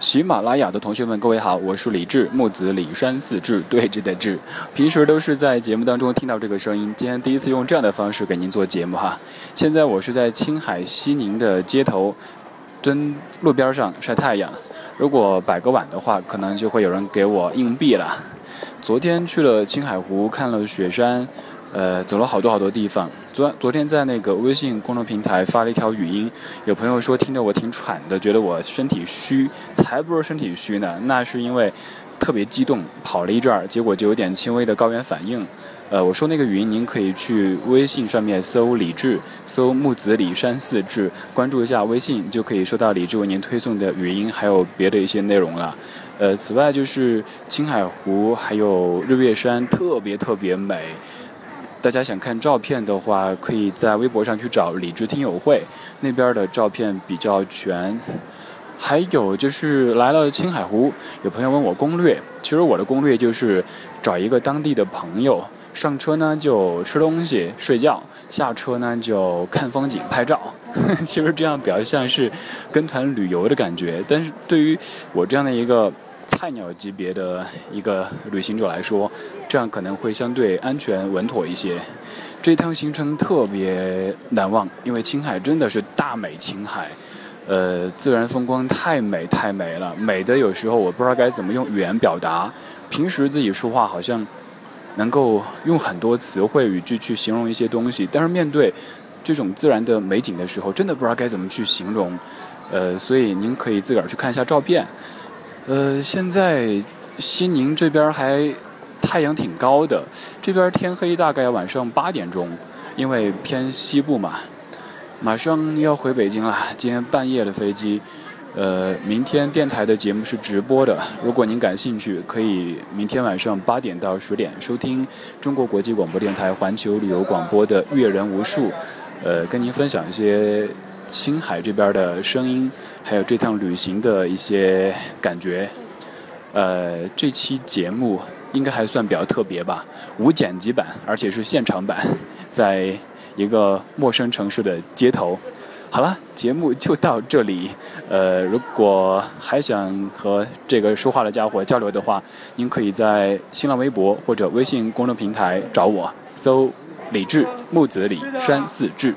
喜马拉雅的同学们，各位好，我是李志，木子李山四志对峙的志。平时都是在节目当中听到这个声音，今天第一次用这样的方式给您做节目哈。现在我是在青海西宁的街头，蹲路边上晒太阳。如果摆个碗的话，可能就会有人给我硬币了。昨天去了青海湖，看了雪山。呃，走了好多好多地方。昨昨天在那个微信公众平台发了一条语音，有朋友说听着我挺喘的，觉得我身体虚，才不是身体虚呢，那是因为特别激动，跑了一阵儿，结果就有点轻微的高原反应。呃，我说那个语音您可以去微信上面搜李志，搜木子李山四志，关注一下微信，就可以收到李志为您推送的语音，还有别的一些内容了。呃，此外就是青海湖还有日月山，特别特别美。大家想看照片的话，可以在微博上去找李智听友会，那边的照片比较全。还有就是来了青海湖，有朋友问我攻略，其实我的攻略就是找一个当地的朋友，上车呢就吃东西睡觉，下车呢就看风景拍照。其实这样比较像是跟团旅游的感觉，但是对于我这样的一个。菜鸟级别的一个旅行者来说，这样可能会相对安全稳妥一些。这趟行程特别难忘，因为青海真的是大美青海，呃，自然风光太美太美了，美的有时候我不知道该怎么用语言表达。平时自己说话好像能够用很多词汇语句去形容一些东西，但是面对这种自然的美景的时候，真的不知道该怎么去形容。呃，所以您可以自个儿去看一下照片。呃，现在西宁这边还太阳挺高的，这边天黑大概晚上八点钟，因为偏西部嘛。马上要回北京了，今天半夜的飞机。呃，明天电台的节目是直播的，如果您感兴趣，可以明天晚上八点到十点收听中国国际广播电台环球旅游广播的《阅人无数》，呃，跟您分享一些。青海这边的声音，还有这趟旅行的一些感觉，呃，这期节目应该还算比较特别吧，无剪辑版，而且是现场版，在一个陌生城市的街头。好了，节目就到这里。呃，如果还想和这个说话的家伙交流的话，您可以在新浪微博或者微信公众平台找我，搜李志木子李山四志。